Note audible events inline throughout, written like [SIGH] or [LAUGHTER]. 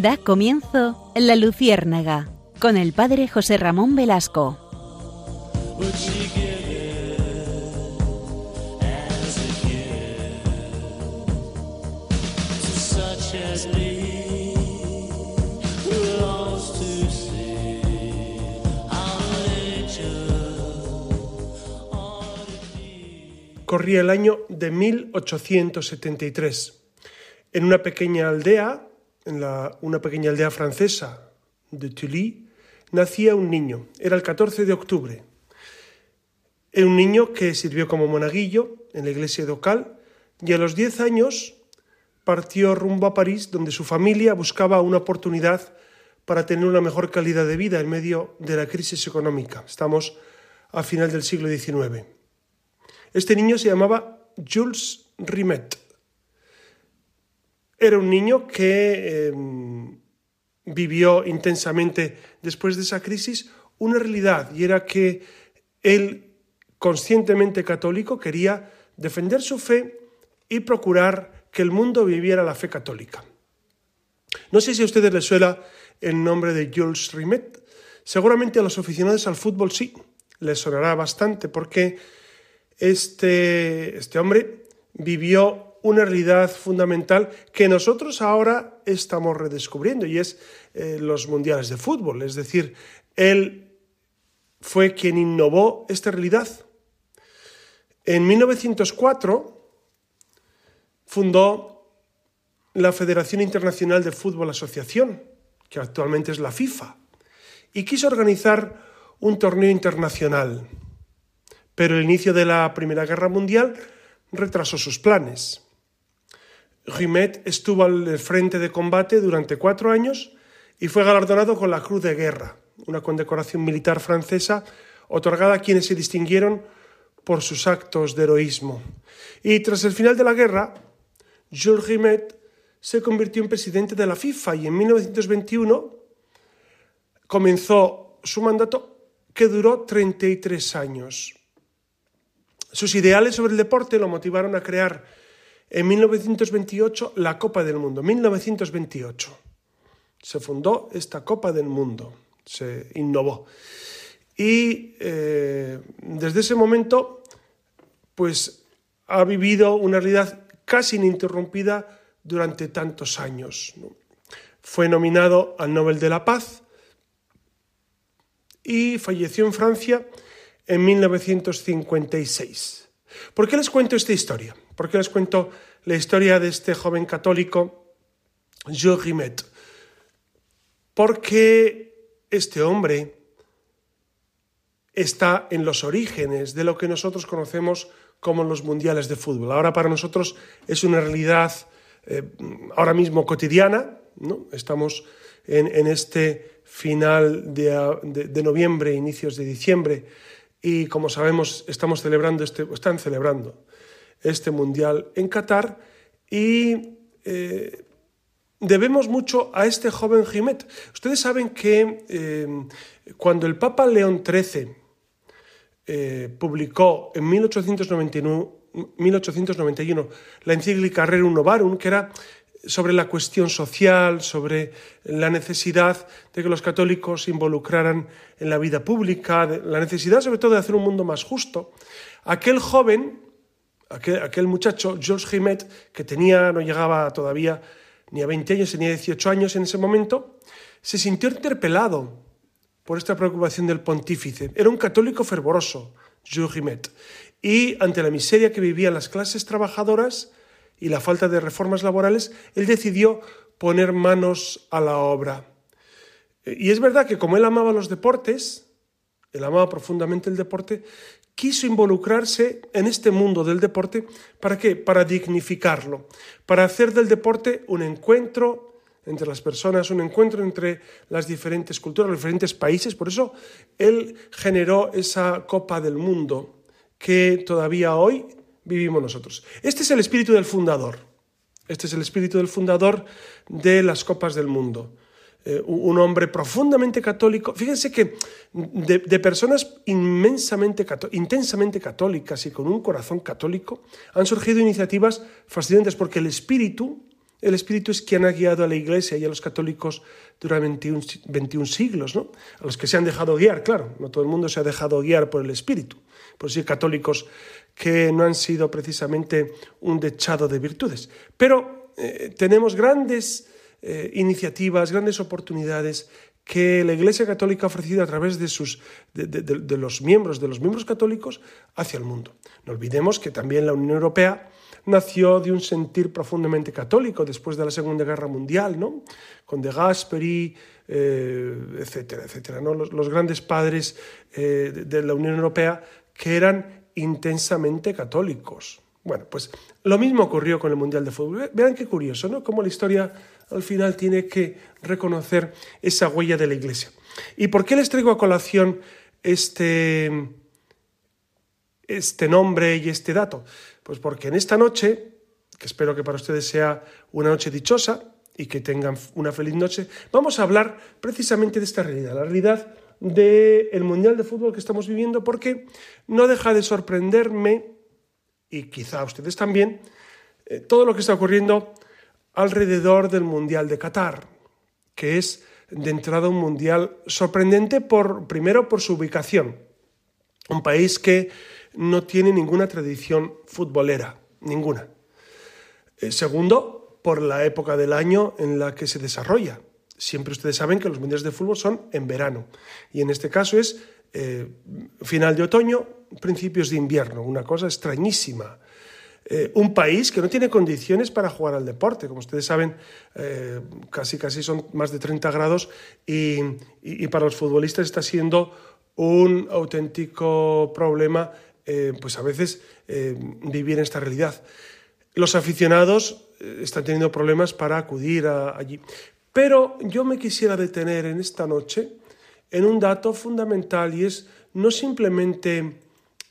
Da comienzo La Luciérnaga con el padre José Ramón Velasco. Corría el año de 1873. En una pequeña aldea, en una pequeña aldea francesa de Tully, nacía un niño. Era el 14 de octubre. Un niño que sirvió como monaguillo en la iglesia de Ocal y a los 10 años partió rumbo a París, donde su familia buscaba una oportunidad para tener una mejor calidad de vida en medio de la crisis económica. Estamos a final del siglo XIX. Este niño se llamaba Jules Rimet. Era un niño que em, vivió intensamente después de esa crisis una realidad y era que él, conscientemente católico, quería defender su fe y procurar que el mundo viviera la fe católica. No sé si a ustedes les suena el nombre de Jules Rimet. Seguramente a los aficionados al fútbol sí, les sonará bastante porque este, este hombre vivió una realidad fundamental que nosotros ahora estamos redescubriendo y es eh, los mundiales de fútbol. Es decir, él fue quien innovó esta realidad. En 1904 fundó la Federación Internacional de Fútbol Asociación, que actualmente es la FIFA, y quiso organizar un torneo internacional pero el inicio de la Primera Guerra Mundial retrasó sus planes. Rimet estuvo al frente de combate durante cuatro años y fue galardonado con la Cruz de Guerra, una condecoración militar francesa otorgada a quienes se distinguieron por sus actos de heroísmo. Y tras el final de la guerra, Jules Rimet se convirtió en presidente de la FIFA y en 1921 comenzó su mandato que duró 33 años. Sus ideales sobre el deporte lo motivaron a crear en 1928 la Copa del Mundo. 1928 se fundó esta Copa del Mundo, se innovó. Y eh, desde ese momento, pues ha vivido una realidad casi ininterrumpida durante tantos años. Fue nominado al Nobel de la Paz y falleció en Francia en 1956. ¿Por qué les cuento esta historia? ¿Por qué les cuento la historia de este joven católico, Jules Rimet? Porque este hombre está en los orígenes de lo que nosotros conocemos como los mundiales de fútbol. Ahora para nosotros es una realidad eh, ahora mismo cotidiana, ¿no? estamos en, este final de, de noviembre, inicios de diciembre, y como sabemos estamos celebrando este, están celebrando este mundial en Qatar y eh, debemos mucho a este joven Jimet. Ustedes saben que eh, cuando el Papa León XIII eh, publicó en 1891, 1891 la encíclica Rerum Novarum, que era sobre la cuestión social, sobre la necesidad de que los católicos se involucraran en la vida pública, la necesidad sobre todo de hacer un mundo más justo. Aquel joven, aquel, muchacho, Georges Gimet, que tenía, no llegaba todavía ni a 20 años, tenía 18 años en ese momento, se sintió interpelado por esta preocupación del pontífice. Era un católico fervoroso, Georges Gimet, y ante la miseria que vivían las clases trabajadoras, y la falta de reformas laborales, él decidió poner manos a la obra. Y es verdad que como él amaba los deportes, él amaba profundamente el deporte, quiso involucrarse en este mundo del deporte, ¿para qué? Para dignificarlo, para hacer del deporte un encuentro entre las personas, un encuentro entre las diferentes culturas, los diferentes países. Por eso él generó esa Copa del Mundo que todavía hoy vivimos nosotros. Este es el espíritu del fundador. Este es el espíritu del fundador de las copas del mundo. Eh, un hombre profundamente católico. Fíjense que de, personas inmensamente, intensamente católicas y con un corazón católico han surgido iniciativas fascinantes porque el espíritu El Espíritu es quien ha guiado a la Iglesia y a los católicos durante 21, siglos, ¿no? A los que se han dejado guiar, claro, no todo el mundo se ha dejado guiar por el Espíritu, por sí católicos que no han sido precisamente un dechado de virtudes. Pero eh, tenemos grandes eh, iniciativas, grandes oportunidades que la Iglesia Católica ha ofrecido a través de, sus, de, los miembros, de los miembros católicos hacia el mundo. No olvidemos que también la Unión Europea nació de un sentir profundamente católico después de la Segunda Guerra Mundial, ¿no? con De Gasperi, eh, etcétera, etcétera. ¿no? Los, grandes padres eh, de la Unión Europea que eran intensamente católicos. Bueno, pues lo mismo ocurrió con el Mundial de Fútbol. Vean qué curioso, ¿no? Cómo la historia al final tiene que reconocer esa huella de la Iglesia. ¿Y por qué les traigo a colación este, este nombre y este dato? Pues porque en esta noche, que espero que para ustedes sea una noche dichosa y que tengan una feliz noche, vamos a hablar precisamente de esta realidad, la realidad del Mundial de Fútbol que estamos viviendo, porque no deja de sorprenderme, y quizá ustedes también, eh, todo lo que está ocurriendo alrededor del Mundial de Qatar, que es de entrada un mundial sorprendente por primero por su ubicación, un país que no tiene ninguna tradición futbolera, ninguna. Eh, segundo, por la época del año en la que se desarrolla. Siempre ustedes saben que los mundiales de fútbol son en verano y en este caso es eh, final de otoño, principios de invierno, una cosa extrañísima. Eh, un país que no tiene condiciones para jugar al deporte. Como ustedes saben, eh, casi, casi son más de 30 grados y, para los futbolistas está siendo un auténtico problema, eh, pues a veces vivir en esta realidad. Los aficionados están teniendo problemas para acudir allí. Pero yo me quisiera detener en esta noche en un dato fundamental y es no simplemente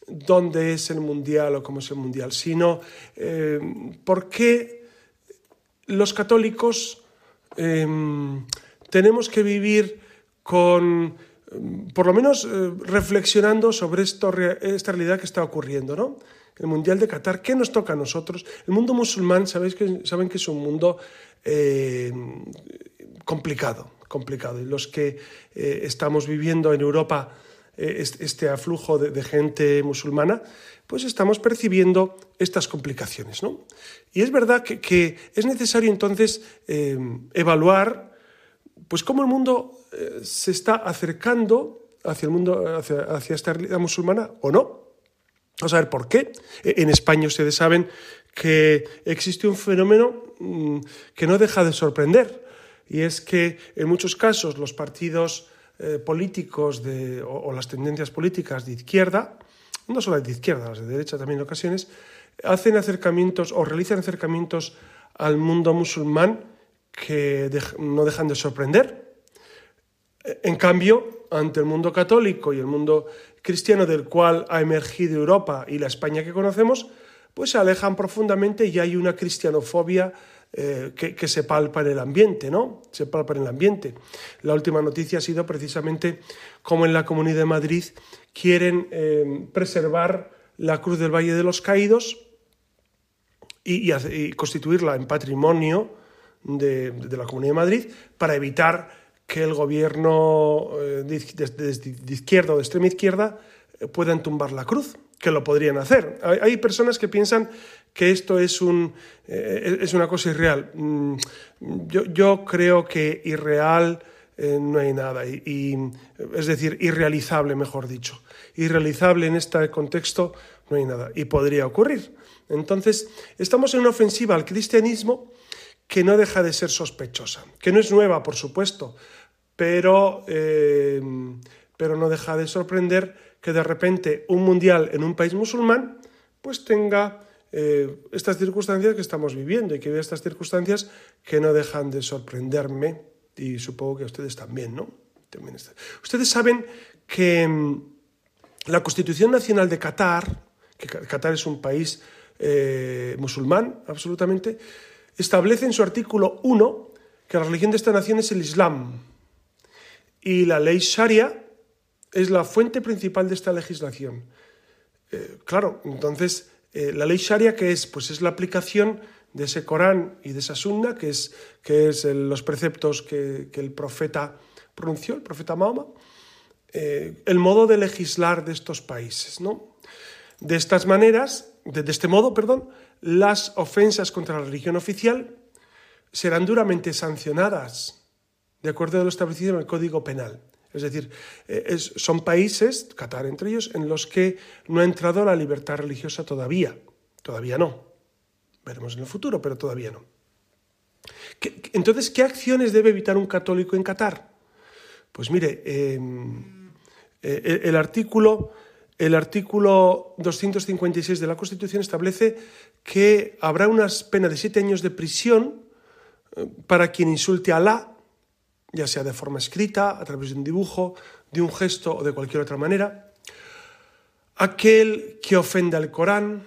dónde es el mundial o cómo es el mundial, sino eh, por qué los católicos em, tenemos que vivir con, por lo menos eh, reflexionando sobre esto, esta realidad que está ocurriendo, ¿no? El Mundial de Qatar, ¿qué nos toca a nosotros? El mundo musulmán, ¿sabéis que, saben que es un mundo eh, complicado, complicado. Y los que estamos viviendo en Europa este aflujo de, gente musulmana, pues estamos percibiendo estas complicaciones. ¿no? Y es verdad que, es necesario entonces eh, evaluar pues, cómo el mundo eh, se está acercando hacia el mundo, hacia, esta realidad musulmana o no. Vamos a ver por qué. E, en España ustedes saben que existe un fenómeno mm, que no deja de sorprender, y es que en muchos casos los partidos eh, políticos de, o, las tendencias políticas de izquierda, no solo de izquierda, las de derecha también en ocasiones, hacen acercamientos o realizan acercamientos al mundo musulmán que no dejan de sorprender. En cambio, ante el mundo católico y el mundo cristiano del cual ha emergido Europa y la España que conocemos, pues se alejan profundamente y hay una cristianofobia eh, que, se palpa en el ambiente, ¿no? Se palpa en el ambiente. La última noticia ha sido precisamente cómo en la Comunidad de Madrid quieren eh, preservar la Cruz del Valle de los Caídos y, constituirla en patrimonio de, la Comunidad de Madrid para evitar que el gobierno eh, de, izquierda o de extrema izquierda puedan tumbar la cruz, que lo podrían hacer. hay personas que piensan que esto es, un, eh, es una cosa irreal. Mm, yo, creo que irreal eh, no hay nada, y, es decir, irrealizable, mejor dicho. Irrealizable en este contexto no hay nada, y podría ocurrir. Entonces, estamos en una ofensiva al cristianismo que no deja de ser sospechosa, que no es nueva, por supuesto, pero, eh, pero no deja de sorprender que de repente un mundial en un país musulmán pues tenga eh, estas circunstancias que estamos viviendo y que veo estas circunstancias que no dejan de sorprenderme y supongo que ustedes también, ¿no? Ustedes saben que mm, la Constitución Nacional de Qatar, que Qatar es un país eh, musulmán absolutamente, establece en su artículo 1 que la religión de esta nación es el Islam y la ley Sharia es la fuente principal de esta legislación. Eh, claro, entonces eh, la ley Sharia, ¿qué es? Pues es la aplicación de ese Corán y de esa Sunna, que es, que es los preceptos que, el profeta pronunció, el profeta Mahoma, eh, el modo de legislar de estos países. ¿no? De estas maneras, de, de este modo, perdón, las ofensas contra la religión oficial serán duramente sancionadas de acuerdo a lo establecido en el Código Penal. Es decir, eh, son países, Qatar entre ellos, en los que no ha entrado la libertad religiosa todavía. Todavía no. Veremos en el futuro, pero todavía no. entonces, ¿qué acciones debe evitar un católico en Qatar? Pues mire, em, eh, el, artículo, el artículo 256 de la Constitución establece que habrá una pena de siete años de prisión eh, para quien insulte a Alá ya sea de forma escrita, a través de un dibujo, de un gesto o de cualquier otra manera. Aquel que ofenda al Corán,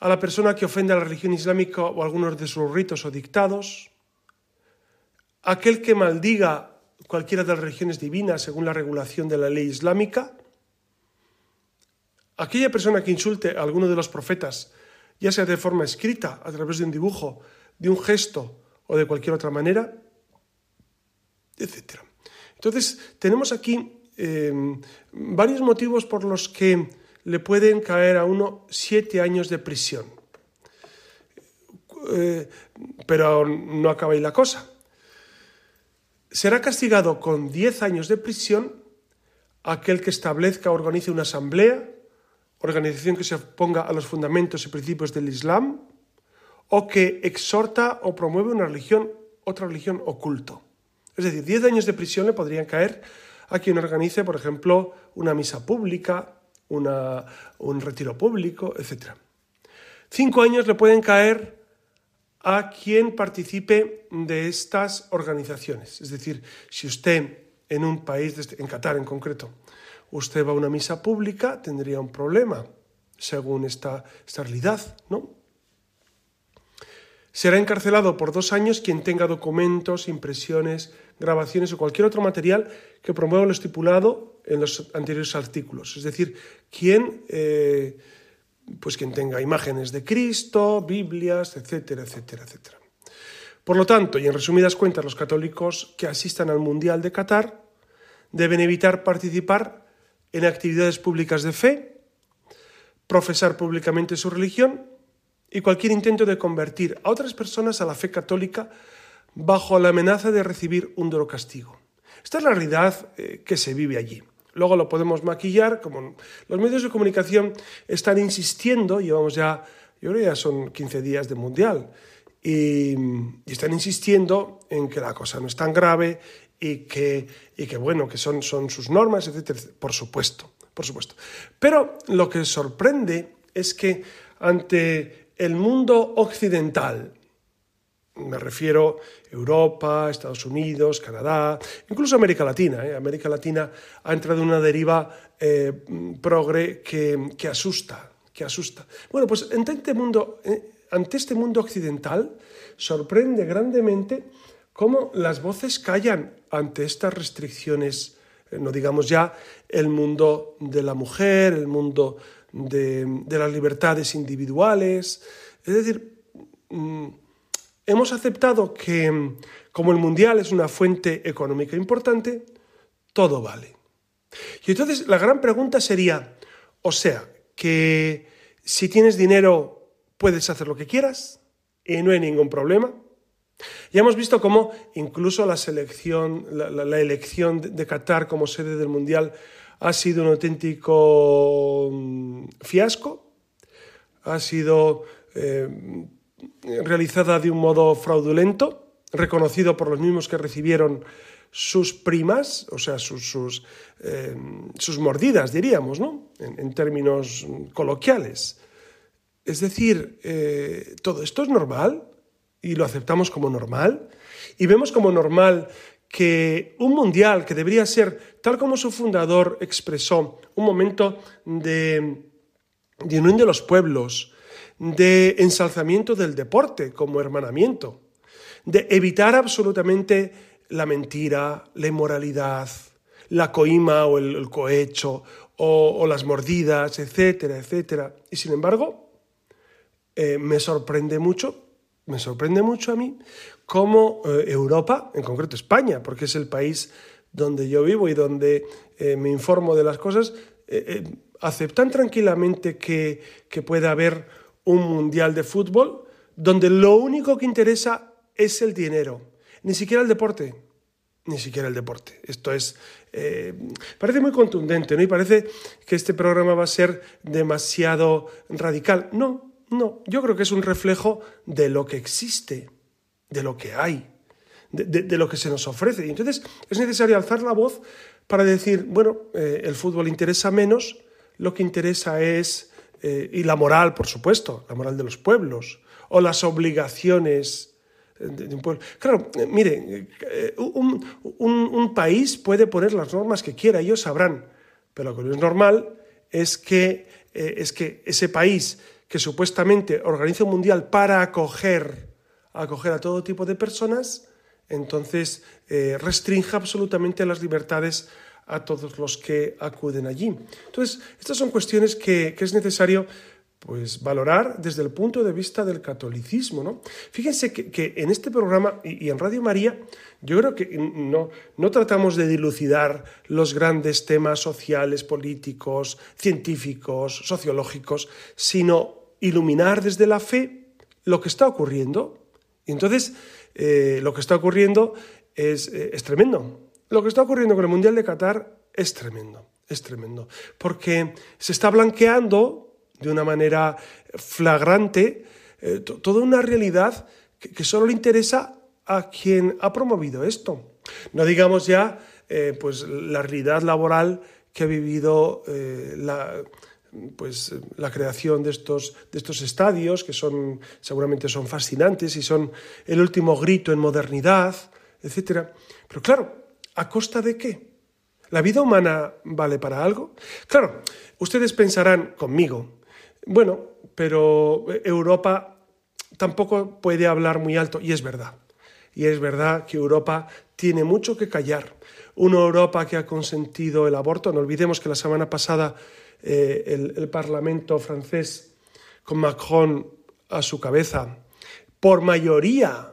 a la persona que ofenda a la religión islámica o algunos de sus ritos o dictados, aquel que maldiga cualquiera de las religiones divinas según la regulación de la ley islámica, aquella persona que insulte a alguno de los profetas, ya sea de forma escrita, a través de un dibujo, de un gesto o de cualquier otra manera, etc. Entonces, tenemos aquí em, varios motivos por los que le pueden caer a uno siete años de prisión. Eh, pero no acaba ahí la cosa. Será castigado con diez años de prisión aquel que establezca o organice una asamblea, organización que se oponga a los fundamentos y principios del Islam, o que exhorta o promueve una religión, otra religión oculto. Es decir, 10 años de prisión le podrían caer a quien organice, por ejemplo, una misa pública, un retiro público, etc. Cinco años le pueden caer a quien participe de estas organizaciones. Es decir, si usted en un país, en Qatar en concreto, usted va a una misa pública, tendría un problema, según esta, esta realidad, ¿no? Será encarcelado por dos años quien tenga documentos, impresiones, grabaciones o cualquier otro material que promueva lo estipulado en los anteriores artículos. Es decir, quien, eh, pues quien tenga imágenes de Cristo, Biblias, etcétera, etcétera, etcétera. Por lo tanto, y en resumidas cuentas, los católicos que asistan al Mundial de Qatar deben evitar participar en actividades públicas de fe, profesar públicamente su religión y cualquier intento de convertir a otras personas a la fe católica bajo la amenaza de recibir un duro castigo. Esta es la realidad eh, que se vive allí. Luego lo podemos maquillar, como los medios de comunicación están insistiendo, llevamos ya, yo creo ya son 15 días de mundial, y, están insistiendo en que la cosa no es tan grave y que, y que bueno, que son, son sus normas, etcétera, por supuesto, por supuesto. Pero lo que sorprende es que ante el mundo occidental, me refiero a Europa, Estados Unidos, Canadá, incluso América Latina. ¿eh? América Latina ha entrado en una deriva eh, progre que, asusta, que asusta. Bueno, pues ante este, mundo, eh, ante este mundo occidental sorprende grandemente cómo las voces callan ante estas restricciones, no digamos ya el mundo de la mujer, el mundo de, las libertades individuales. Es decir, mm, hemos aceptado que mm, como el mundial es una fuente económica importante, todo vale. Y entonces la gran pregunta sería, o sea, que si tienes dinero puedes hacer lo que quieras y no hay ningún problema. Ya hemos visto cómo incluso la selección, la elección de Qatar como sede del Mundial ha sido un auténtico mm, fiasco, ha sido eh, realizada de un modo fraudulento, reconocido por los mismos que recibieron sus primas, o sea, sus, sus, eh, mordidas, diríamos, ¿no? en, términos coloquiales. Es decir, eh, todo esto es normal y lo aceptamos como normal y vemos como normal que un mundial que debería ser, tal como su fundador expresó, un momento de, unión de los pueblos, de ensalzamiento del deporte como hermanamiento, de evitar absolutamente la mentira, la inmoralidad, la coima o el, cohecho o, las mordidas, etcétera, etcétera. Y sin embargo, eh, me sorprende mucho, me sorprende mucho a mí cómo eh, Europa, en concreto España, porque es el país donde yo vivo y donde eh, me informo de las cosas, aceptan tranquilamente que, que pueda haber un mundial de fútbol donde lo único que interesa es el dinero, ni siquiera el deporte, ni siquiera el deporte. Esto es, eh, parece muy contundente, ¿no? Y parece que este programa va a ser demasiado radical. No, no, yo creo que es un reflejo de lo que existe, de lo que hay, de, lo que se nos ofrece. Y entonces es necesario alzar la voz para decir, bueno, eh, el fútbol interesa menos, lo que interesa es, eh, y la moral, por supuesto, la moral de los pueblos, o las obligaciones de, un pueblo. Claro, eh, mire, eh, un, país puede poner las normas que quiera, ellos sabrán, pero lo que no es normal es que, es que ese país que supuestamente organiza un mundial para acoger, acoger a todo tipo de personas, entonces restrinja absolutamente las libertades a todos los que acuden allí. Entonces, estas son cuestiones que, que es necesario pues valorar desde el punto de vista del catolicismo. ¿no? Fíjense que, en este programa y, en Radio María yo creo que no, no tratamos de dilucidar los grandes temas sociales, políticos, científicos, sociológicos, sino iluminar desde la fe lo que está ocurriendo. Y entonces eh, lo que está ocurriendo es, eh, es tremendo. Lo que está ocurriendo con el Mundial de Qatar es tremendo, es tremendo, porque se está blanqueando de una manera flagrante eh, toda una realidad que, solo le interesa a quien ha promovido esto. No digamos ya eh, pues la realidad laboral que ha vivido eh, la, pues, la creación de estos, de estos estadios, que son, seguramente son fascinantes y son el último grito en modernidad, etc. Pero claro, ¿a costa de qué? ¿La vida humana vale para algo? Claro, ustedes pensarán conmigo, bueno, pero Europa tampoco puede hablar muy alto, y es verdad. Y es verdad que Europa tiene mucho que callar. Una Europa que ha consentido el aborto, no olvidemos que la semana pasada eh, el, Parlamento francés, con Macron a su cabeza, por mayoría,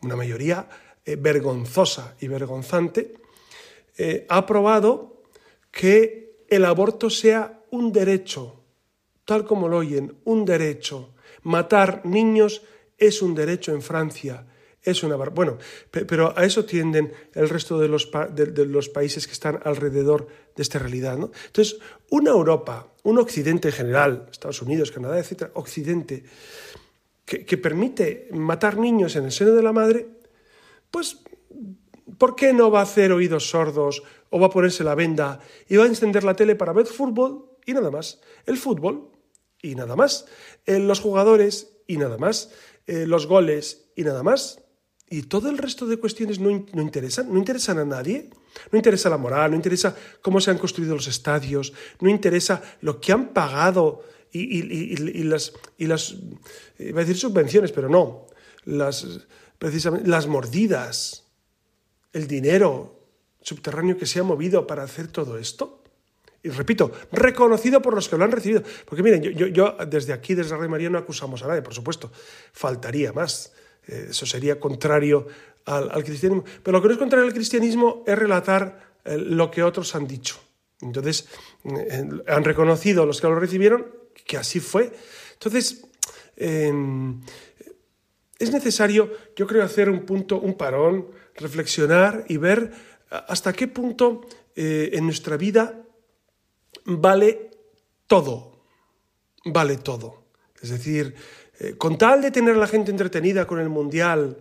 una mayoría eh, vergonzosa y vergonzante, eh, ha aprobado que el aborto sea un derecho tal como lo oyen, un derecho. Matar niños es un derecho en Francia. Es una bueno, pero a eso tienden el resto de los, de, los países que están alrededor de esta realidad. ¿no? Entonces, una Europa, un Occidente en general, Estados Unidos, Canadá, etcétera, Occidente, que, que permite matar niños en el seno de la madre, pues ¿por qué no va a hacer oídos sordos o va a ponerse la venda y va a encender la tele para ver fútbol y nada más? El fútbol y nada más. Eh, los jugadores y nada más. Eh, los goles y nada más. Y todo el resto de cuestiones no, interesan, no interesan a nadie. No interesa la moral, no interesa cómo se han construido los estadios, no interesa lo que han pagado y, las, y las, iba a decir subvenciones, pero no, las, precisamente, las mordidas, el dinero subterráneo que se ha movido para hacer todo esto y repito, reconocido por los que lo han recibido. Porque miren, yo, desde aquí, desde Rey María, no acusamos a nadie, por supuesto, faltaría más. Eh, eso sería contrario al, cristianismo. Pero lo que no es contrario al cristianismo es relatar eh, lo que otros han dicho. Entonces, eh, han reconocido los que lo recibieron que así fue. Entonces, em, es necesario, yo creo, hacer un punto, un parón, reflexionar y ver hasta qué punto en nuestra vida vale todo, vale todo. Es decir, eh, con tal de tener a la gente entretenida con el Mundial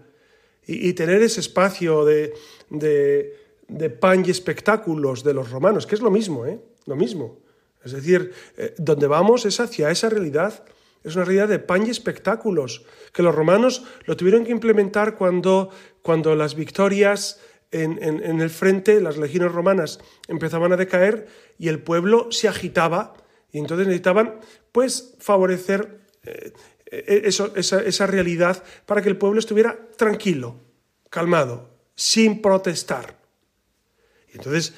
y, tener ese espacio de, de, pan y espectáculos de los romanos, que es lo mismo, ¿eh? Lo mismo. Es decir, eh, donde vamos es hacia esa realidad. Es una realidad de pan y espectáculos, que los romanos lo tuvieron que implementar cuando, cuando las victorias en, el frente, las legiones romanas empezaban a decaer y el pueblo se agitaba y entonces necesitaban pues favorecer eh, eh, eso, esa, realidad para que el pueblo estuviera tranquilo, calmado, sin protestar. Y entonces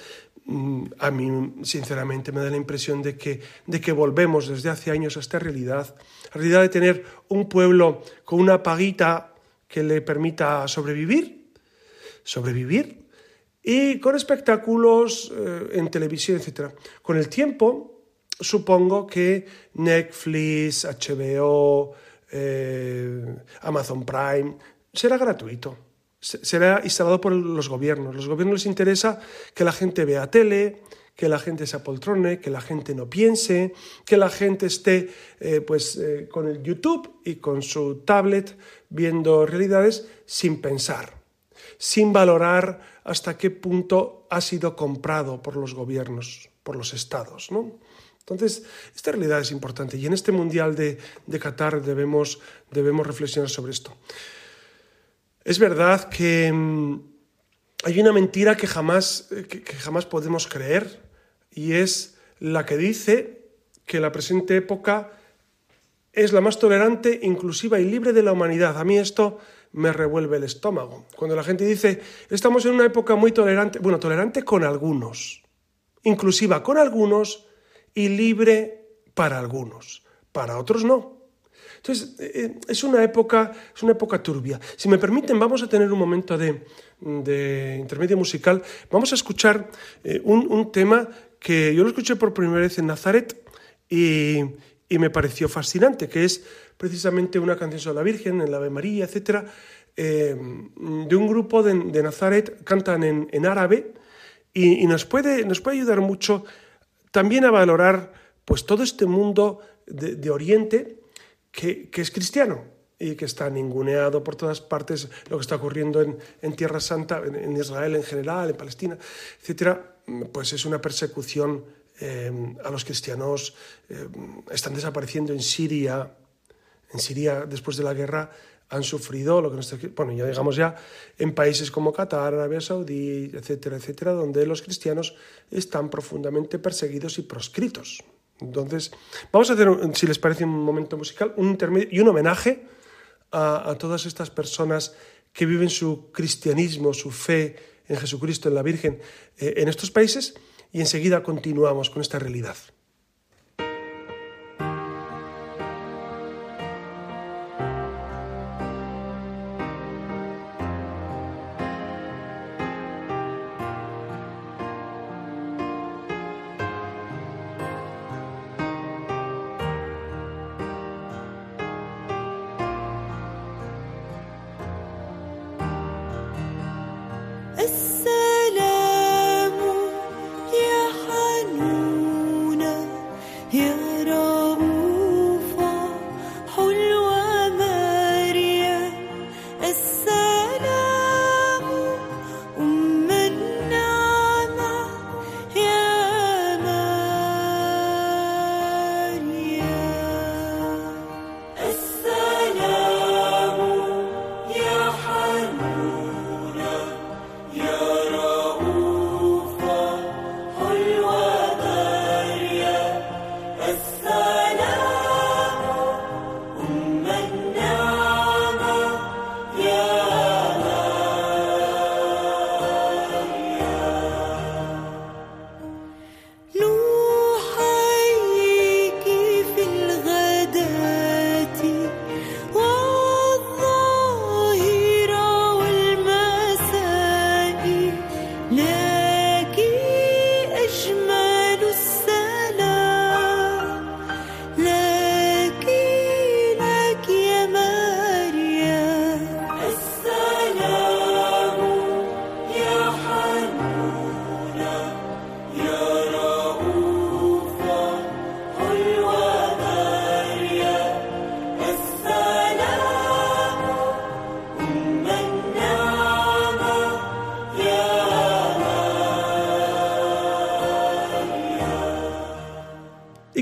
a mí sinceramente me da la impresión de que, de que volvemos desde hace años a esta realidad, la realidad de tener un pueblo con una paguita que le permita sobrevivir, sobrevivir, y con espectáculos eh, en televisión, etc. Con el tiempo, supongo que Netflix, HBO, eh, Amazon Prime, será gratuito. Será instalado por los gobiernos. Los gobiernos les interesa que la gente vea tele, que la gente se apoltrone, que la gente no piense, que la gente esté eh, pues, eh, con el YouTube y con su tablet viendo realidades sin pensar, sin valorar hasta qué punto ha sido comprado por los gobiernos, por los estados. ¿no? Entonces, esta realidad es importante y en este Mundial de, Qatar debemos, debemos reflexionar sobre esto. Es verdad que mm, hay una mentira que jamás, que, jamás podemos creer y es la que dice que la presente época es la más tolerante, inclusiva y libre de la humanidad. A mí esto me revuelve el estómago. Cuando la gente dice, estamos en una época muy tolerante, bueno, tolerante con algunos, inclusiva con algunos, y libre para algunos, para otros no. Entonces, eh, eh, es una época, es una época turbia. Si me permiten, vamos a tener un momento de, intermedio musical. Vamos a escuchar eh, un, tema que yo lo escuché por primera vez en Nazaret y, me pareció fascinante, que es precisamente una canción sobre la Virgen, en la Ave María, etc., de un grupo de, Nazaret, cantan en, árabe y, nos, puede, nos puede ayudar mucho también a valorar pues todo este mundo de, Oriente que, es cristiano y que está ninguneado por todas partes, lo que está ocurriendo en, Tierra Santa, en, Israel en general, en Palestina, etcétera, pues es una persecución eh, a los cristianos. Eh, están desapareciendo en Siria, en Siria después de la guerra han sufrido lo que nos, bueno, ya digamos ya en países como Qatar, Arabia Saudí, etcétera, etcétera, donde los cristianos están profundamente perseguidos y proscritos. Entonces, vamos a hacer, si les parece un momento musical, un intermedio y un homenaje a, todas estas personas que viven su cristianismo, su fe en Jesucristo, en la Virgen, eh, en estos países, y enseguida continuamos con esta realidad.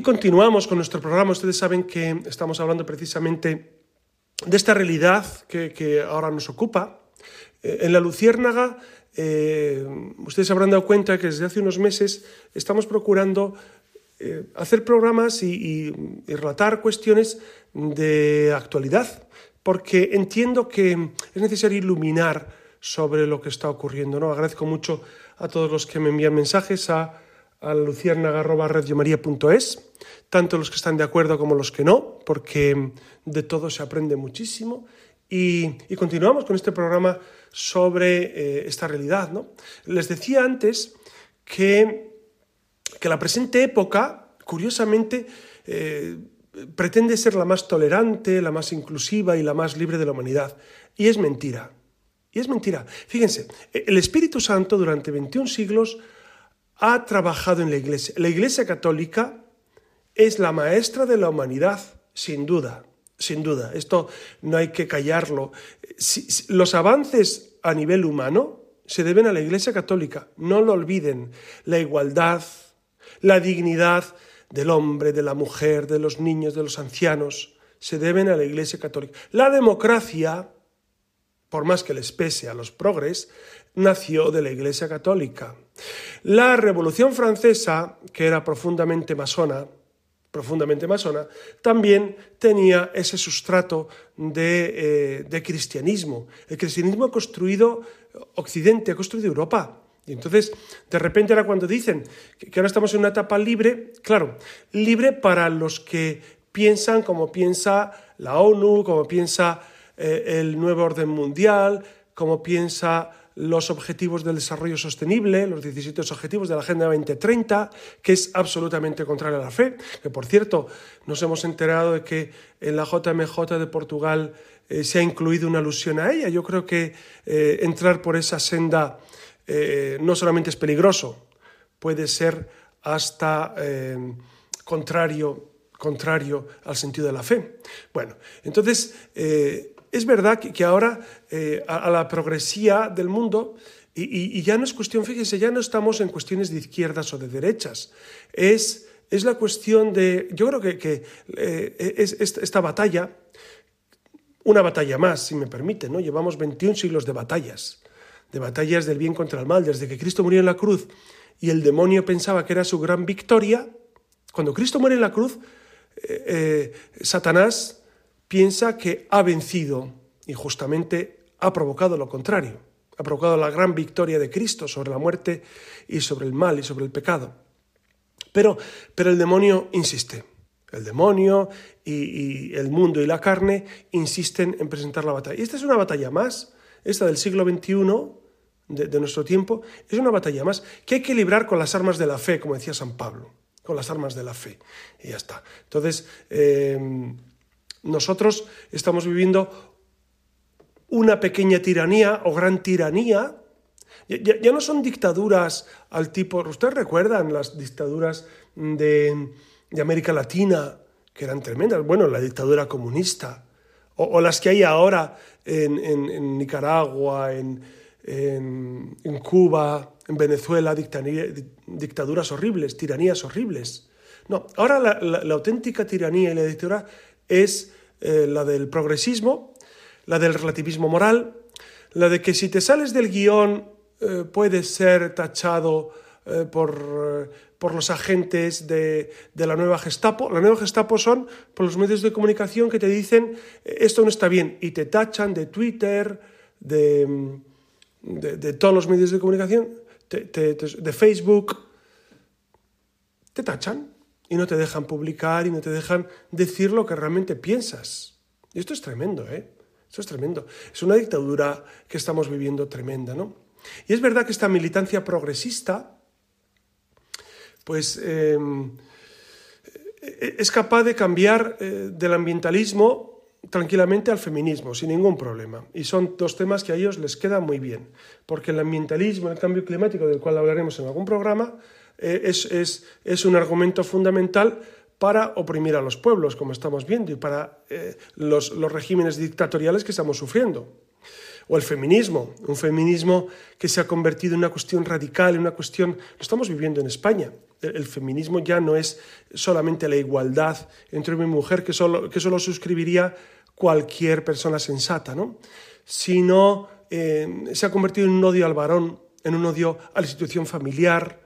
Continuamos con nuestro programa. Ustedes saben que estamos hablando precisamente de esta realidad que, ahora nos ocupa. Eh, en la Luciérnaga, eh, ustedes habrán dado cuenta que desde hace unos meses estamos procurando eh, hacer programas y, relatar cuestiones de actualidad, porque entiendo que es necesario iluminar sobre lo que está ocurriendo. ¿no? Agradezco mucho a todos los que me envían mensajes a, a luciérnaga.radiomaría.es, tanto los que están de acuerdo como los que no, porque de todo se aprende muchísimo. Y, continuamos con este programa sobre eh, esta realidad. ¿no? Les decía antes que, que la presente época, curiosamente, eh, pretende ser la más tolerante, la más inclusiva y la más libre de la humanidad. Y es mentira. Y es mentira. Fíjense, el Espíritu Santo durante 21 siglos ha trabajado en la Iglesia. La Iglesia católica es la maestra de la humanidad, sin duda, sin duda. Esto no hay que callarlo. los avances a nivel humano se deben a la Iglesia católica. No lo olviden. La igualdad, la dignidad del hombre, de la mujer, de los niños, de los ancianos, se deben a la Iglesia católica. La democracia por más que les pese a los progres, nació de la Iglesia Católica. La Revolución Francesa, que era profundamente masona, profundamente masona, también tenía ese sustrato de, eh, cristianismo. El cristianismo ha construido Occidente, ha construido Europa. Y entonces, de repente ahora cuando dicen que ahora estamos en una etapa libre, claro, libre para los que piensan como piensa la ONU, como piensa eh, el nuevo orden mundial, cómo piensa los objetivos del desarrollo sostenible, los 17 objetivos de la Agenda 2030, que es absolutamente contrario a la fe, que por cierto nos hemos enterado de que en la JMJ de Portugal eh, se ha incluido una alusión a ella. Yo creo que eh, entrar por esa senda no solamente es peligroso, puede ser hasta contrario, contrario al sentido de la fe. Bueno, entonces es verdad que, ahora eh, a, la progresía del mundo, y, ya no es cuestión, fíjense, ya no estamos en cuestiones de izquierdas o de derechas, es, es la cuestión de, yo creo que, eh, es, esta batalla, una batalla más, si me permite, ¿no? Llevamos 21 siglos de batallas, de batallas del bien contra el mal, desde que Cristo murió en la cruz y el demonio pensaba que era su gran victoria, cuando Cristo muere en la cruz, eh, Satanás piensa que ha vencido y justamente ha provocado lo contrario. Ha provocado la gran victoria de Cristo sobre la muerte y sobre el mal y sobre el pecado. Pero, pero el demonio insiste. El demonio y, el mundo y la carne insisten en presentar la batalla. Y esta es una batalla más, esta del siglo XXI, de, nuestro tiempo, es una batalla más que hay que librar con las armas de la fe, como decía San Pablo, con las armas de la fe. Y ya está. Entonces, eh, nosotros estamos viviendo una pequeña tiranía o gran tiranía. Ya, no son dictaduras al tipo, ustedes recuerdan las dictaduras de, América Latina, que eran tremendas, bueno, la dictadura comunista, o, las que hay ahora en, Nicaragua, en, Cuba, en Venezuela, dictaduras horribles, tiranías horribles. No, ahora la auténtica tiranía y la dictadura es eh, la del progresismo, la del relativismo moral, la de que si te sales del guion eh, puedes ser tachado eh, por, por, los agentes de, de, la nueva Gestapo. La nueva Gestapo son por los medios de comunicación que te dicen esto no está bien y te tachan de Twitter, de, de, todos los medios de comunicación, de Facebook, te tachan y no te dejan publicar y no te dejan decir lo que realmente piensas. Y esto es tremendo, ¿eh? Esto es tremendo. Es una dictadura que estamos viviendo tremenda, ¿no? Y es verdad que esta militancia progresista, pues, em, es capaz de cambiar eh, del ambientalismo tranquilamente al feminismo, sin ningún problema. Y son dos temas que a ellos les quedan muy bien, porque el ambientalismo, el cambio climático, del cual hablaremos en algún programa, eh, es, un argumento fundamental para oprimir a los pueblos, como estamos viendo, y para eh, los, regímenes dictatoriales que estamos sufriendo. O el feminismo, un feminismo que se ha convertido en una cuestión radical, en una cuestión, lo estamos viviendo en España. El, feminismo ya no es solamente la igualdad entre hombre y mujer, que solo, que solo suscribiría cualquier persona sensata, ¿no? sino eh, se ha convertido en un odio al varón, en un odio a la institución familiar,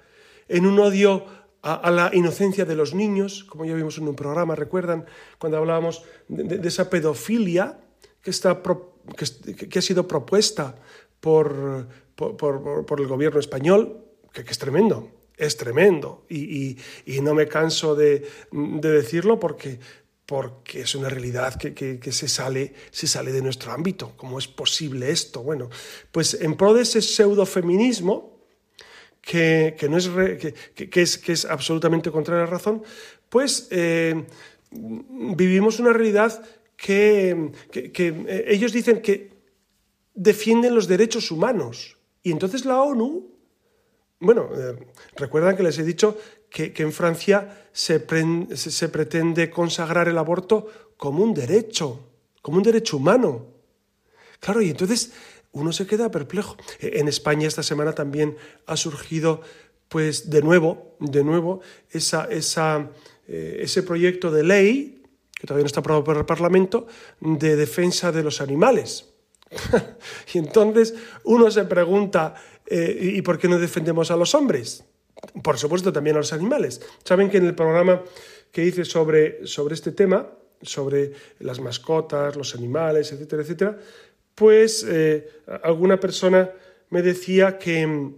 en un odio a, la inocencia de los niños, como ya vimos en un programa, recuerdan cuando hablábamos de, esa pedofilia que, está, que, ha sido propuesta por, por, el gobierno español, que, es tremendo, es tremendo. Y, no me canso de, decirlo porque, porque es una realidad que, se, sale, se sale de nuestro ámbito. ¿Cómo es posible esto? Bueno, pues en pro de ese pseudofeminismo, que, que, no es, que, es, que es absolutamente contraria a la razón, pues eh, vivimos una realidad que, eh, ellos dicen que defienden los derechos humanos. Y entonces la ONU, bueno, eh, recuerdan que les he dicho que, en Francia se, se, pretende consagrar el aborto como un derecho, como un derecho humano. Claro, y entonces uno se queda perplejo. E, en España esta semana también ha surgido, pues de nuevo, de nuevo, esa, eh, ese proyecto de ley, que todavía no está aprobado por el Parlamento, de defensa de los animales. [LAUGHS] y entonces uno se pregunta, eh, ¿y por qué no defendemos a los hombres? Por supuesto, también a los animales. Saben que en el programa que hice sobre, sobre este tema, sobre las mascotas, los animales, etcétera, etcétera, pues eh, alguna persona me decía que,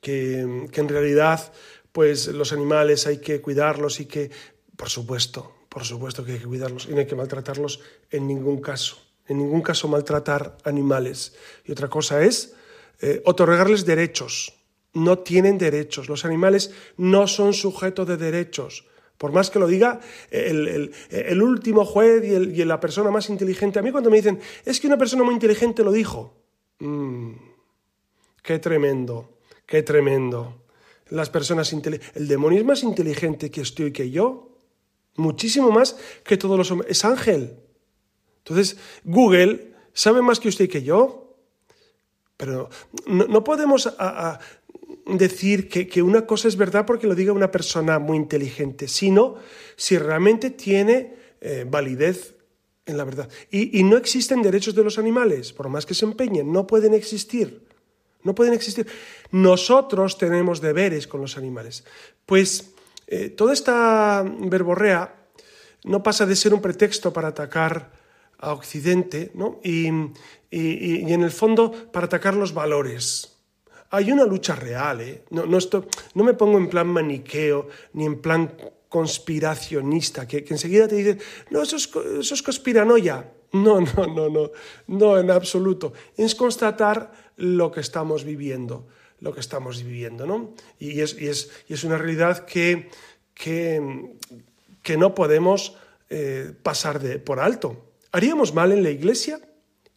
que, en realidad pues los animales hay que cuidarlos y que, por supuesto, por supuesto que hay que cuidarlos y no hay que maltratarlos en ningún caso. En ningún caso maltratar animales. Y otra cosa es eh, otorgarles derechos. No tienen derechos. Los animales no son sujetos de derechos. Por más que lo diga el, último juez y, la persona más inteligente. A mí cuando me dicen, es que una persona muy inteligente lo dijo. Mm, qué tremendo, qué tremendo. Las personas El demonio es más inteligente que estoy que yo. Muchísimo más que todos los hombres. Es ángel. Entonces, Google sabe más que usted que yo. Pero no, podemos decir que, una cosa es verdad porque lo diga una persona muy inteligente, sino si realmente tiene eh, validez en la verdad. Y, no existen derechos de los animales, por más que se empeñen, no pueden existir. No pueden existir. Nosotros tenemos deberes con los animales. Pues eh, toda esta verborrea no pasa de ser un pretexto para atacar a Occidente ¿no? y, y en el fondo para atacar los valores hay una lucha real, ¿eh? No, me pongo en plan maniqueo ni en plan conspiracionista, que, enseguida te dicen, no, eso es, eso conspiranoia. No, no, no, no, no, en absoluto. Es constatar lo que estamos viviendo, lo que estamos viviendo. Y es, es, una realidad que, no podemos eh, pasar por alto. ¿Haríamos mal en la iglesia?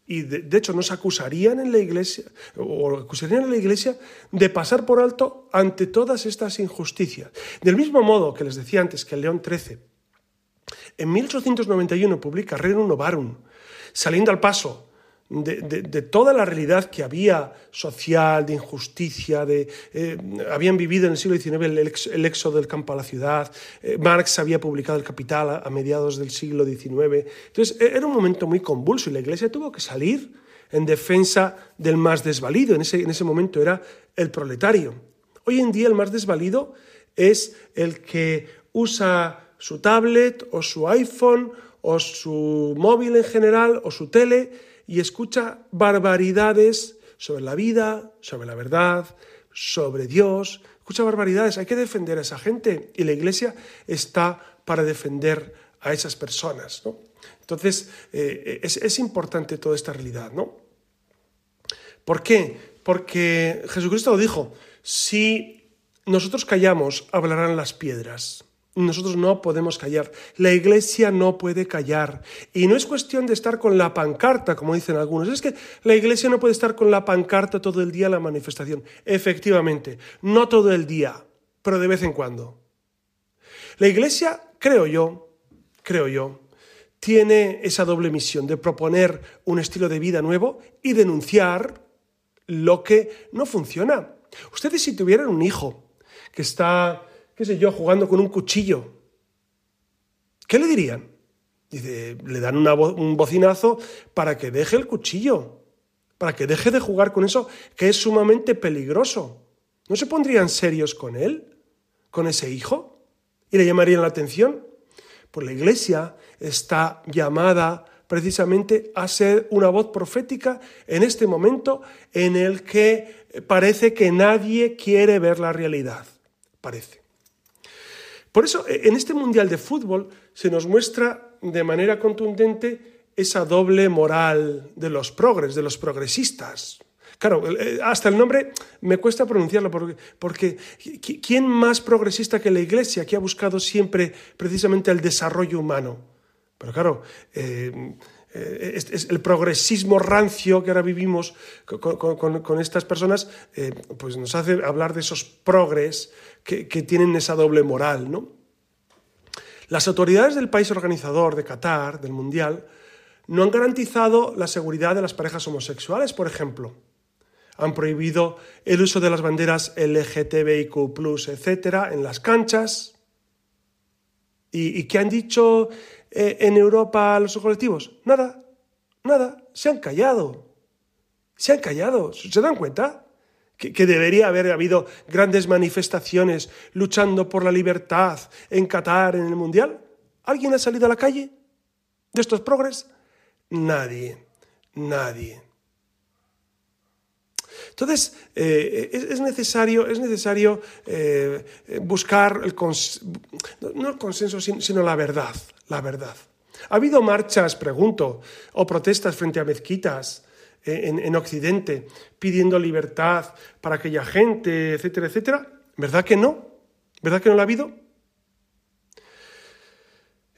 Y de, hecho nos acusarían en la iglesia, o acusarían en la iglesia de pasar por alto ante todas estas injusticias. Del mismo modo que les decía antes que el León XIII, en 1891 publica Rerum Novarum, saliendo al paso de, toda la realidad que había social, de injusticia, de, eh, habían vivido en el siglo XIX el, éxodo del campo a la ciudad, eh, Marx había publicado El Capital a, mediados del siglo XIX. Entonces e, era un momento muy convulso y la Iglesia tuvo que salir en defensa del más desvalido. En ese, en ese momento era el proletario. Hoy en día el más desvalido es el que usa su tablet o su iPhone o su móvil en general o su tele y escucha barbaridades sobre la vida, sobre la verdad, sobre Dios. Escucha barbaridades, hay que defender a esa gente y la iglesia está para defender a esas personas. ¿no? Entonces, eh, es, importante toda esta realidad. ¿no? ¿Por qué? Porque Jesucristo lo dijo, si nosotros callamos, hablarán las piedras. Nosotros no podemos callar. La iglesia no puede callar. Y no es cuestión de estar con la pancarta, como dicen algunos. Es que la iglesia no puede estar con la pancarta todo el día en la manifestación. Efectivamente, no todo el día, pero de vez en cuando. La iglesia, creo yo, creo yo, tiene esa doble misión de proponer un estilo de vida nuevo y denunciar lo que no funciona. Ustedes si tuvieran un hijo que está qué sé yo, jugando con un cuchillo. ¿Qué le dirían? Dice, le dan un bocinazo para que deje el cuchillo, para que deje de jugar con eso que es sumamente peligroso. ¿No se pondrían serios con él, con ese hijo? ¿Y le llamarían la atención? Pues la iglesia está llamada precisamente a ser una voz profética en este momento en el que parece que nadie quiere ver la realidad. Parece. Por eso, en este Mundial de Fútbol se nos muestra de manera contundente esa doble moral de los progres, de los progresistas. Claro, eh, hasta el nombre me cuesta pronunciarlo porque, porque ¿quién más progresista que la Iglesia que ha buscado siempre precisamente el desarrollo humano? Pero claro, eh, eh, es, el progresismo rancio que ahora vivimos con, estas personas, pues nos hace hablar de esos progres que, tienen esa doble moral, ¿no? Las autoridades del país organizador de Qatar, del Mundial, no han garantizado la seguridad de las parejas homosexuales, por ejemplo. Han prohibido el uso de las banderas LGTBIQ, etcétera, en las canchas. ¿Y, qué han dicho eh, en Europa los colectivos? Nada, nada, se han callado. Se han callado, ¿se dan cuenta? Que, que, debería haber habido grandes manifestaciones luchando por la libertad en Qatar en el Mundial. ¿Alguien ha salido a la calle de estos progres? Nadie, nadie. Entonces, eh, es, necesario, es necesario eh, buscar el no el consenso, sino la verdad, la verdad. ¿Ha habido marchas, pregunto, o protestas frente a mezquitas eh, en, en, Occidente pidiendo libertad para aquella gente, etcétera, etcétera? ¿Verdad que no? ¿Verdad que no lo ha habido?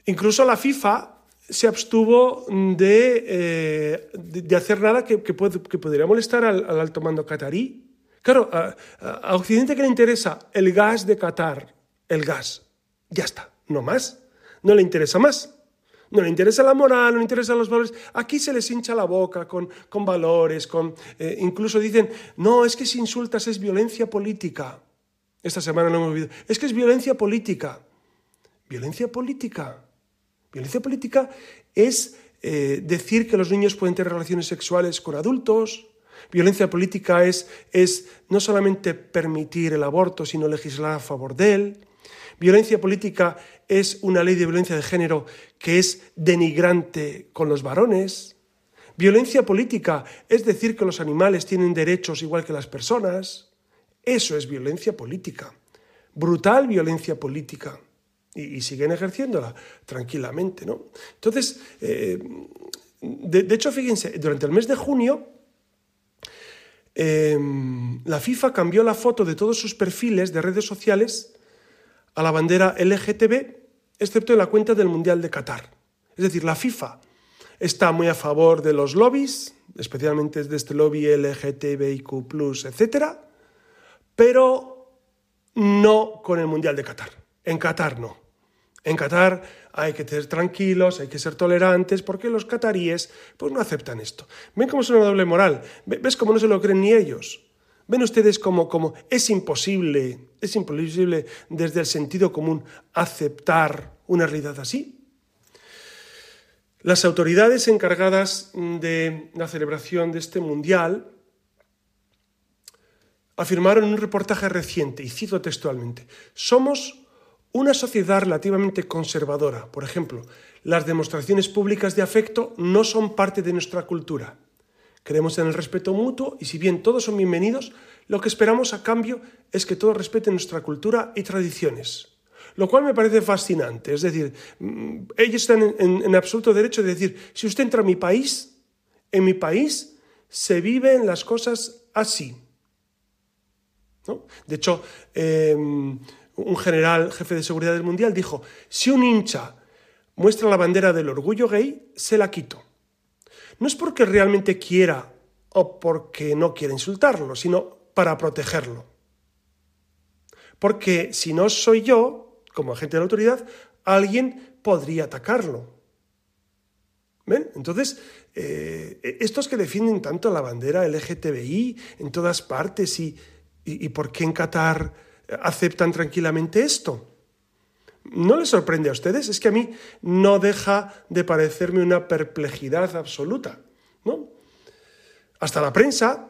Incluso la FIFA se abstuvo de, eh, hacer nada que, que, podría molestar al, alto mando catarí. Claro, a, a, Occidente que le interesa el gas de Qatar, el gas, ya está, no más, no le interesa más. No le interesa la moral, no le interesan los valores. Aquí se les hincha la boca con, con valores, con, eh, incluso dicen, no, es que si insultas es violencia política. Esta semana lo hemos visto. Es que es violencia política. ¿Violencia política? Violencia política es eh, decir que los niños pueden tener relaciones sexuales con adultos. Violencia política es, es no solamente permitir el aborto, sino legislar a favor de él. Violencia política es una ley de violencia de género que es denigrante con los varones. Violencia política es decir que los animales tienen derechos igual que las personas. Eso es violencia política. Brutal violencia política y, siguen ejerciéndola tranquilamente. ¿no? Entonces, eh, de, hecho, fíjense, durante el mes de junio, em, la FIFA cambió la foto de todos sus perfiles de redes sociales a la bandera LGTB, excepto en la cuenta del Mundial de Qatar. Es decir, la FIFA está muy a favor de los lobbies, especialmente de este lobby LGTBIQ, etc., pero no con el Mundial de Qatar. En Qatar no. En Qatar hay que ser tranquilos, hay que ser tolerantes, porque los cataríes pues no aceptan esto. ¿Ven cómo es una doble moral? ¿Ves cómo no se lo creen ni ellos? ¿Ven ustedes cómo, cómo es imposible, es imposible desde el sentido común aceptar una realidad así? Las autoridades encargadas de la celebración de este mundial afirmaron en un reportaje reciente, y cito textualmente, somos una sociedad relativamente conservadora, por ejemplo, las demostraciones públicas de afecto no son parte de nuestra cultura. Creemos en el respeto mutuo y si bien todos son bienvenidos, lo que esperamos a cambio es que todos respeten nuestra cultura y tradiciones. Lo cual me parece fascinante. Es decir, mm, ellos están en, absoluto derecho de decir, si usted entra a mi país, en mi país se viven las cosas así. De hecho, em, un general jefe de seguridad del Mundial, dijo, si un hincha muestra la bandera del orgullo gay, se la quito. No es porque realmente quiera o porque no quiera insultarlo, sino para protegerlo. Porque si no soy yo, como agente de la autoridad, alguien podría atacarlo. ¿Ven? Entonces, eh, estos que defienden tanto la bandera LGTBI en todas partes y, y, y por qué en Qatar aceptan tranquilamente esto. ¿No les sorprende a ustedes? Es que a mí no deja de parecerme una perplejidad absoluta. ¿no? Hasta la prensa,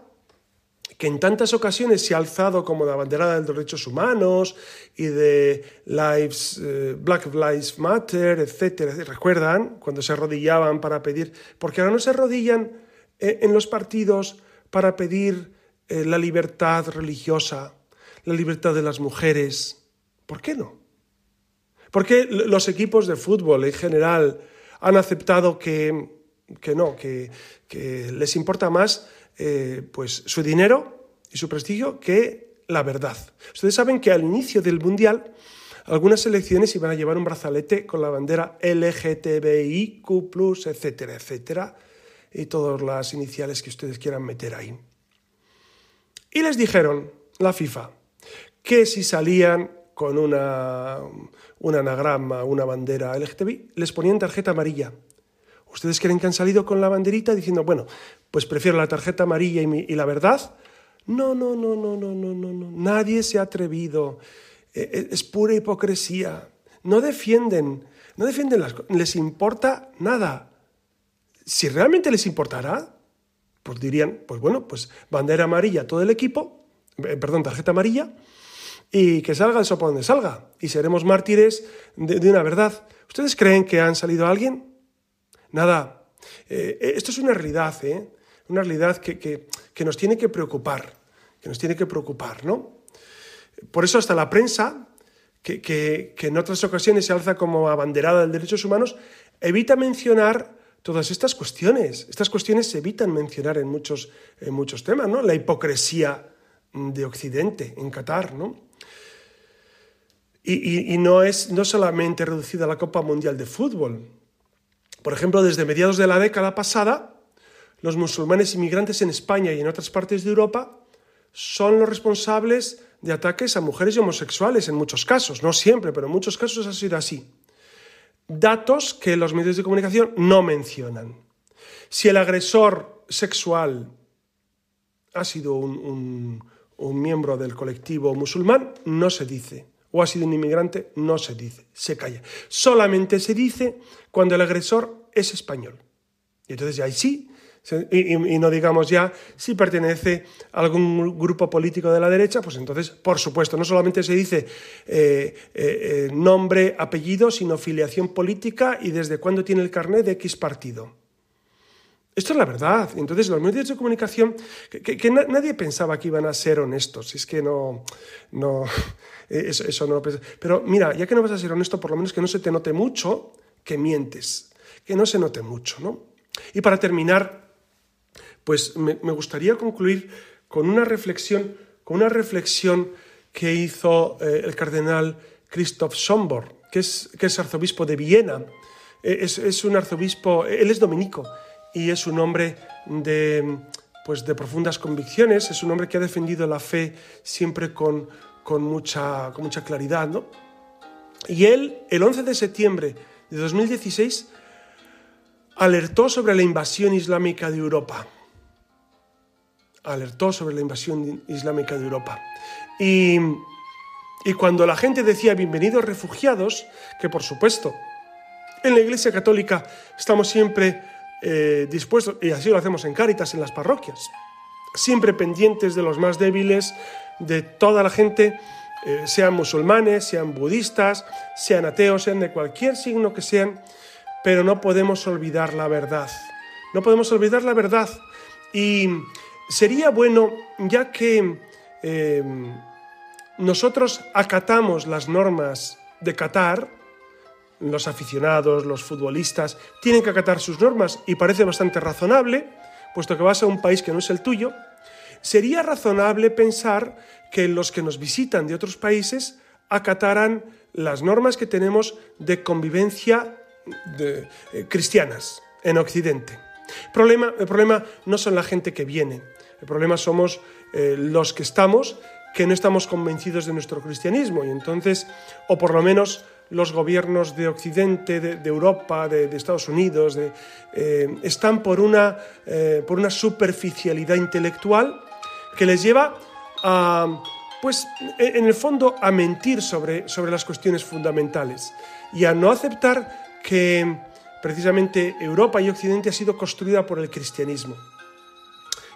que en tantas ocasiones se ha alzado como la bandera de los derechos humanos y de lives, eh, Black Lives Matter, etc. ¿Recuerdan cuando se arrodillaban para pedir? Porque ahora no se arrodillan eh, en los partidos para pedir eh, la libertad religiosa, la libertad de las mujeres. ¿Por qué no? ¿Por qué los equipos de fútbol en general han aceptado que, que no, que, que les importa más eh, pues su dinero y su prestigio que la verdad. Ustedes saben que al inicio del Mundial algunas selecciones iban a llevar un brazalete con la bandera LGTBIQ, etcétera, etcétera, y todas las iniciales que ustedes quieran meter ahí. Y les dijeron, la FIFA, que si salían con una, un anagrama, una bandera LGTBI, les ponían tarjeta amarilla. ¿Ustedes creen que han salido con la banderita diciendo, bueno, pues prefiero la tarjeta amarilla y, la verdad? No, no, no, no, no, no, no, no. Nadie se ha atrevido. E, e, es pura hipocresía. No defienden, no defienden las. Les importa nada. Si realmente les importará, pues dirían, pues bueno, pues bandera amarilla todo el equipo, eh, perdón, tarjeta amarilla, y que salga eso por donde salga. Y seremos mártires de, una verdad. ¿Ustedes creen que han salido alguien? Nada. Eh, eh, esto es una realidad, ¿eh? Una realidad que, nos tiene que preocupar, que nos tiene que preocupar, ¿no? Por eso hasta la prensa, que, en otras ocasiones se alza como abanderada de derechos humanos, evita mencionar todas estas cuestiones. Estas cuestiones se evitan mencionar en muchos, en muchos temas, ¿no? La hipocresía de Occidente en Qatar, ¿no? Y, no es no solamente reducida a la Copa Mundial de Fútbol, por ejemplo, desde mediados de la década pasada, los musulmanes inmigrantes en España y en otras partes de Europa son los responsables de ataques a mujeres y homosexuales en muchos casos, no siempre, pero en muchos casos ha sido así. Datos que los medios de comunicación no mencionan. Si el agresor sexual ha sido un, miembro del colectivo musulmán, no se dice o ha sido un inmigrante, no se dice, se calla. Solamente se dice cuando el agresor es español. Y entonces ahí sí, y, no digamos ya si pertenece a algún grupo político de la derecha, pues entonces, por supuesto, no solamente se dice eh, eh, eh, nombre, apellido, sino filiación política y desde cuándo tiene el carnet de X partido. Esto es la verdad. Entonces, los medios de comunicación, que, nadie pensaba que iban a ser honestos, es que no, no, [LAUGHS] eso, no lo Pero mira, ya que no vas a ser honesto, por lo menos que no se te note mucho que mientes, que no se note mucho, ¿no? Y para terminar, pues me, gustaría concluir con una reflexión, con una reflexión que hizo eh, el cardenal Christoph Sombor, que es, que es arzobispo de Viena. Eh, es, es un arzobispo, él es dominico, y es un hombre de, pues de profundas convicciones, es un hombre que ha defendido la fe siempre con, con, mucha, con mucha claridad. ¿no? Y él, el 11 de septiembre de 2016, alertó sobre la invasión islámica de Europa. Alertó sobre la invasión islámica de Europa. Y, y cuando la gente decía bienvenidos refugiados, que por supuesto en la Iglesia Católica estamos siempre eh, dispuestos, y así lo hacemos en Cáritas, en las parroquias, siempre pendientes de los más débiles, de toda la gente, eh, sean musulmanes, sean budistas, sean ateos, sean de cualquier signo que sean, pero no podemos olvidar la verdad. No podemos olvidar la verdad. Y sería bueno, ya que eh, nosotros acatamos las normas de Qatar, los aficionados, los futbolistas, tienen que acatar sus normas y parece bastante razonable, puesto que vas a un país que no es el tuyo, sería razonable pensar que los que nos visitan de otros países acataran las normas que tenemos de convivencia eh, cristianas en Occidente. Problema, el problema no son la gente que viene, el problema somos eh, los que estamos, que no estamos convencidos de nuestro cristianismo y entonces, o por lo menos los gobiernos de Occidente, de, Europa, de, Estados Unidos, eh, están por una, eh, por una superficialidad intelectual que les lleva a, pues, en el fondo, a mentir sobre, sobre las cuestiones fundamentales y a no aceptar que precisamente Europa y Occidente ha sido construida por el cristianismo.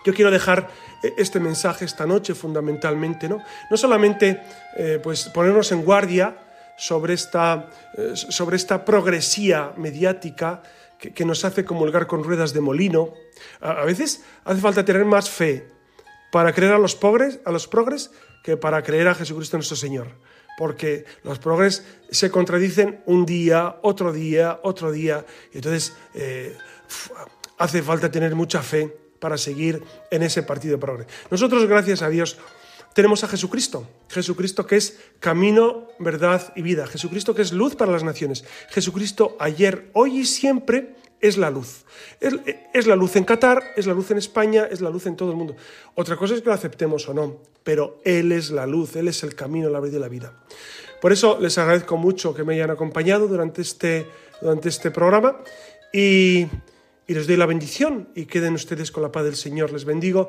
Yo quiero dejar e, este mensaje esta noche fundamentalmente, ¿no? No solamente eh, pues ponernos en guardia sobre esta, eh, sobre esta progresía mediática que, nos hace comulgar con ruedas de molino. A, veces hace falta tener más fe para creer a los, pobres, a los progres que para creer a Jesucristo nuestro Señor porque los progres se contradicen un día, otro día, otro día, y entonces eh, hace falta tener mucha fe para seguir en ese partido progre. Nosotros, gracias a Dios, tenemos a Jesucristo, Jesucristo que es camino, verdad y vida, Jesucristo que es luz para las naciones, Jesucristo ayer, hoy y siempre es la luz. Es, la luz en Qatar, es la luz en España, es la luz en todo el mundo. Otra cosa es que lo aceptemos o no, pero Él es la luz, Él es el camino, la vida y la vida. Por eso les agradezco mucho que me hayan acompañado durante este, durante este programa y, y les doy la bendición y queden ustedes con la paz del Señor. Les bendigo